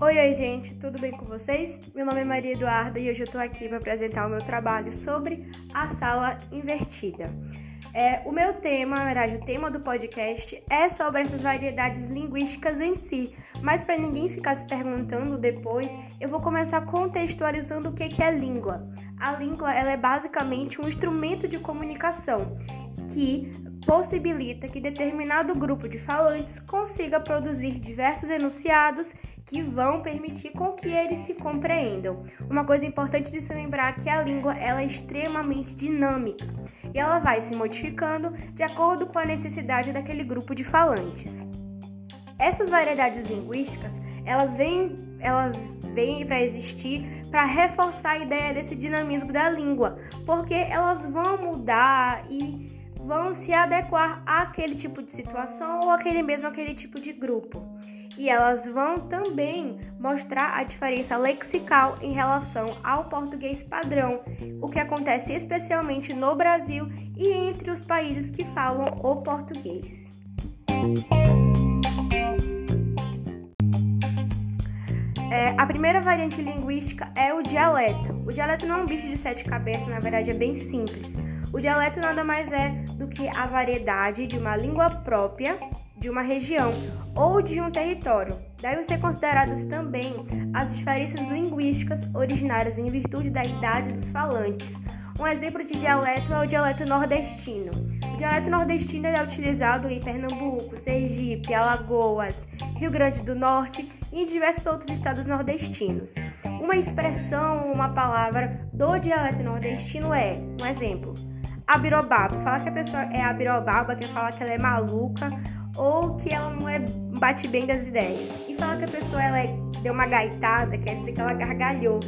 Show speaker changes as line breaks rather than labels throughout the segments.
Oi, oi, gente, tudo bem com vocês? Meu nome é Maria Eduarda e hoje eu estou aqui para apresentar o meu trabalho sobre a sala invertida. É, o meu tema, na verdade, o tema do podcast é sobre essas variedades linguísticas em si, mas para ninguém ficar se perguntando depois, eu vou começar contextualizando o que é língua. A língua ela é basicamente um instrumento de comunicação que possibilita que determinado grupo de falantes consiga produzir diversos enunciados que vão permitir com que eles se compreendam. Uma coisa importante de se lembrar é que a língua ela é extremamente dinâmica e ela vai se modificando de acordo com a necessidade daquele grupo de falantes. Essas variedades linguísticas, elas vêm, elas vêm para existir para reforçar a ideia desse dinamismo da língua, porque elas vão mudar e vão se adequar àquele tipo de situação ou aquele mesmo aquele tipo de grupo. E elas vão também mostrar a diferença lexical em relação ao português padrão, o que acontece especialmente no Brasil e entre os países que falam o português. É, a primeira variante linguística é o dialeto. O dialeto não é um bicho de sete cabeças, na verdade é bem simples. O dialeto nada mais é do que a variedade de uma língua própria de uma região ou de um território. Vão ser consideradas também as diferenças linguísticas originárias em virtude da idade dos falantes. Um exemplo de dialeto é o dialeto nordestino. O dialeto nordestino é utilizado em Pernambuco, Sergipe, Alagoas, Rio Grande do Norte e em diversos outros estados nordestinos. Uma expressão, uma palavra do dialeto nordestino é, um exemplo, abirobaba. Fala que a pessoa é abirobaba, quer falar que ela é maluca ou que ela não é bate bem das ideias. E falar que a pessoa ela é, deu uma gaitada, quer dizer que ela gargalhou.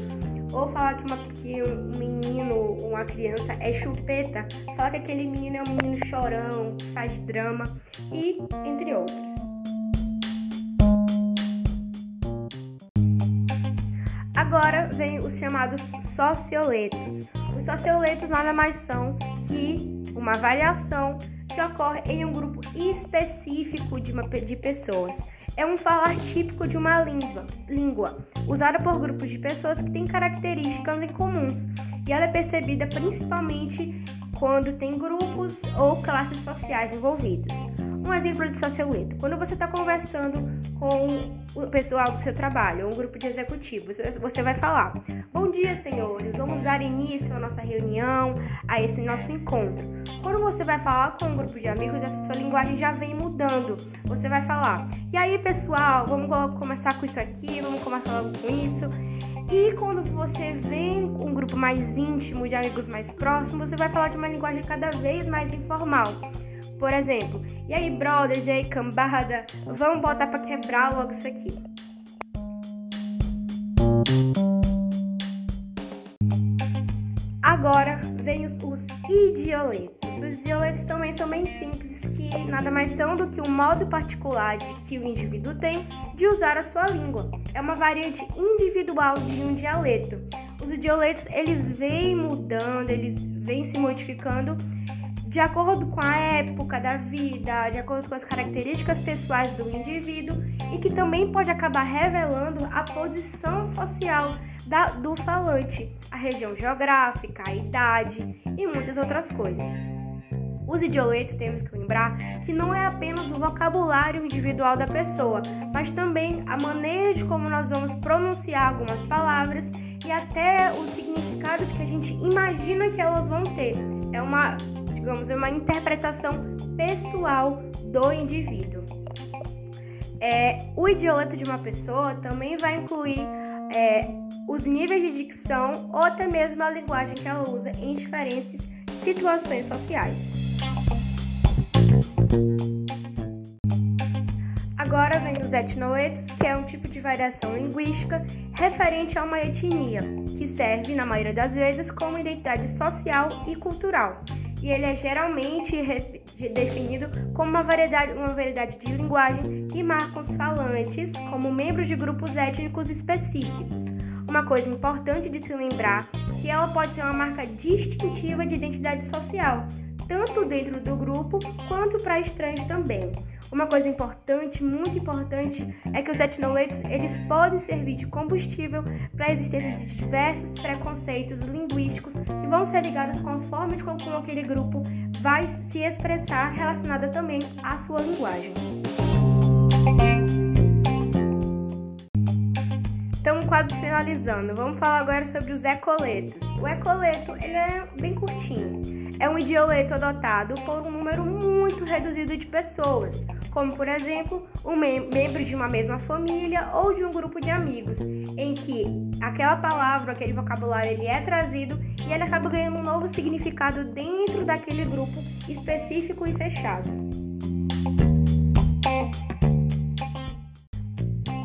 Ou falar que, uma, que um menino, uma criança é chupeta, falar que aquele menino é um menino chorão, que faz drama e entre outros. Agora vem os chamados socioletos. Os socioletos nada mais são que uma variação que ocorre em um grupo específico de, uma, de pessoas. É um falar típico de uma língua, língua, usada por grupos de pessoas que têm características em comuns, e ela é percebida principalmente quando tem grupos ou classes sociais envolvidos. Um exemplo de socioleto. Quando você está conversando com o pessoal do seu trabalho, um grupo de executivos, você vai falar: Bom dia, senhores, vamos dar início à nossa reunião, a esse nosso encontro. Quando você vai falar com um grupo de amigos, essa sua linguagem já vem mudando. Você vai falar: E aí, pessoal, vamos começar com isso aqui, vamos começar logo com isso. E quando você vem um grupo mais íntimo, de amigos mais próximos, você vai falar de uma linguagem cada vez mais informal. Por exemplo, e aí, brothers, e aí, cambada, vamos botar para quebrar logo isso aqui. Agora vem os, os idioletos. Os idioletos também são bem simples, que nada mais são do que um modo particular de que o indivíduo tem de usar a sua língua. É uma variante individual de um dialeto. Os idioletos, eles vêm mudando, eles vêm se modificando de acordo com a época da vida, de acordo com as características pessoais do indivíduo e que também pode acabar revelando a posição social da, do falante, a região geográfica, a idade e muitas outras coisas. Os idioletos temos que lembrar que não é apenas o vocabulário individual da pessoa, mas também a maneira de como nós vamos pronunciar algumas palavras e até os significados que a gente imagina que elas vão ter. É uma digamos, uma interpretação pessoal do indivíduo. É, o idioleto de uma pessoa também vai incluir é, os níveis de dicção ou até mesmo a linguagem que ela usa em diferentes situações sociais. Agora vem os etnoletos, que é um tipo de variação linguística referente a uma etnia, que serve, na maioria das vezes, como identidade social e cultural e ele é geralmente definido como uma variedade, uma variedade de linguagem que marca os falantes como membros de grupos étnicos específicos. Uma coisa importante de se lembrar que ela pode ser uma marca distintiva de identidade social, tanto dentro do grupo quanto para estranhos também. Uma coisa importante, muito importante, é que os etnoleitos eles podem servir de combustível para a existência de diversos preconceitos linguísticos que vão ser ligados com a forma de como aquele grupo vai se expressar relacionada também à sua linguagem. Quase finalizando. Vamos falar agora sobre os ecoletos. O ecoleto ele é bem curtinho. É um idioleto adotado por um número muito reduzido de pessoas, como por exemplo, um mem membros de uma mesma família ou de um grupo de amigos, em que aquela palavra, aquele vocabulário, ele é trazido e ele acaba ganhando um novo significado dentro daquele grupo específico e fechado.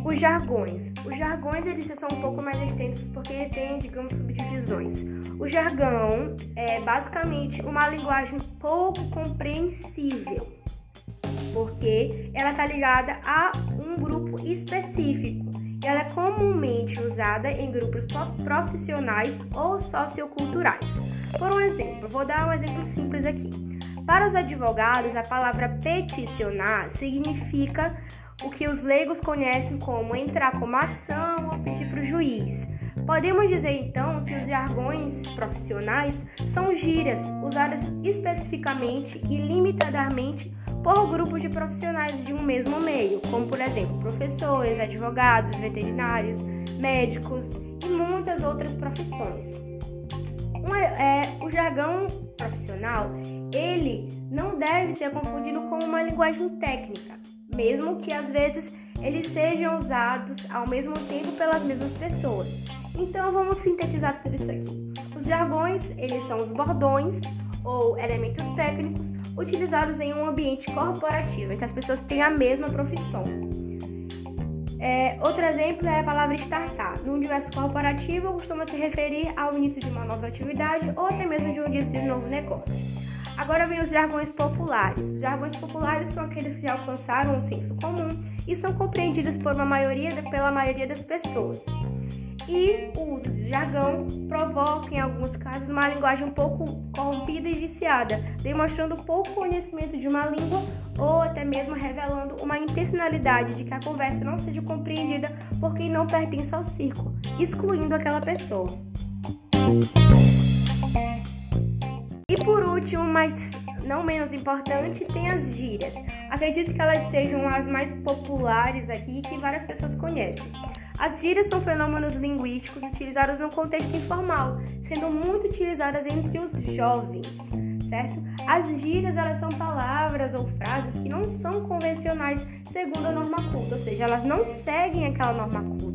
Os jargões. Os jargões eles são um pouco mais extensos porque tem, digamos, subdivisões. O jargão é basicamente uma linguagem pouco compreensível, porque ela está ligada a um grupo específico. Ela é comumente usada em grupos profissionais ou socioculturais. Por um exemplo, vou dar um exemplo simples aqui. Para os advogados, a palavra peticionar significa o que os leigos conhecem como entrar com ação ou pedir para o juiz. Podemos dizer então que os jargões profissionais são gírias usadas especificamente e limitadamente por grupos de profissionais de um mesmo meio, como por exemplo professores, advogados, veterinários, médicos e muitas outras profissões. é, o jargão profissional ele não deve ser confundido com uma linguagem técnica mesmo que às vezes eles sejam usados ao mesmo tempo pelas mesmas pessoas. Então vamos sintetizar tudo isso aqui. Os jargões, eles são os bordões ou elementos técnicos utilizados em um ambiente corporativo, em que as pessoas têm a mesma profissão. É, outro exemplo é a palavra startup. No universo corporativo, costuma se referir ao início de uma nova atividade ou até mesmo de um início de um novo negócio. Agora vem os jargões populares. Os jargões populares são aqueles que já alcançaram um senso comum e são compreendidos por uma maioria, pela maioria das pessoas. E o uso de jargão provoca, em alguns casos, uma linguagem um pouco corrompida e viciada, demonstrando pouco conhecimento de uma língua ou até mesmo revelando uma intencionalidade de que a conversa não seja compreendida por quem não pertence ao círculo, excluindo aquela pessoa. E por último, mas não menos importante, tem as gírias. Acredito que elas sejam as mais populares aqui que várias pessoas conhecem. As gírias são fenômenos linguísticos utilizados no contexto informal, sendo muito utilizadas entre os jovens, certo? As gírias elas são palavras ou frases que não são convencionais segundo a norma culta, ou seja, elas não seguem aquela norma culta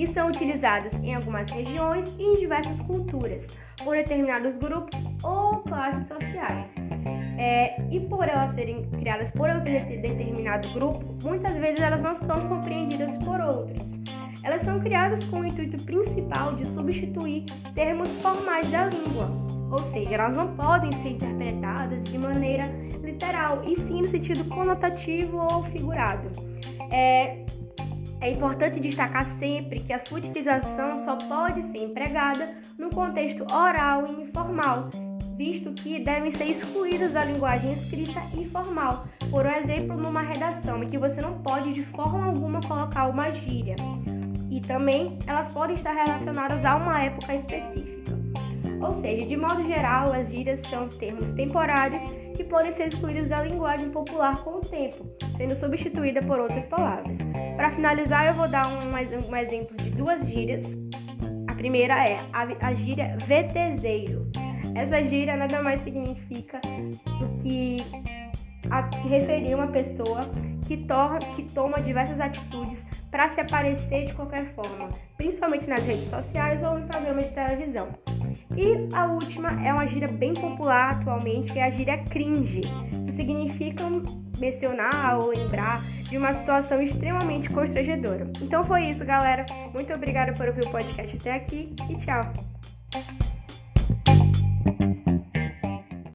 e são utilizadas em algumas regiões e em diversas culturas, por determinados grupos ou classes sociais. É, e por elas serem criadas por aquele determinado grupo, muitas vezes elas não são compreendidas por outros. Elas são criadas com o intuito principal de substituir termos formais da língua, ou seja, elas não podem ser interpretadas de maneira literal, e sim no sentido conotativo ou figurado. É, é importante destacar sempre que a sua utilização só pode ser empregada no contexto oral e informal, visto que devem ser excluídas da linguagem escrita e formal. Por exemplo, numa redação em que você não pode de forma alguma colocar uma gíria. E também elas podem estar relacionadas a uma época específica. Ou seja, de modo geral, as gírias são termos temporários que podem ser excluídos da linguagem popular com o tempo, sendo substituída por outras palavras. Para finalizar, eu vou dar um, um, exemplo de duas gírias. A primeira é a, a gíria VTZeiro. Essa gíria nada mais significa do que a se referir a uma pessoa que, torna, que toma diversas atitudes para se aparecer de qualquer forma, principalmente nas redes sociais ou em programas de televisão. E a última é uma gíria bem popular atualmente, que é a gíria cringe, que significa mencionar ou lembrar de uma situação extremamente constrangedora. Então foi isso, galera. Muito obrigada por ouvir o podcast até aqui e tchau!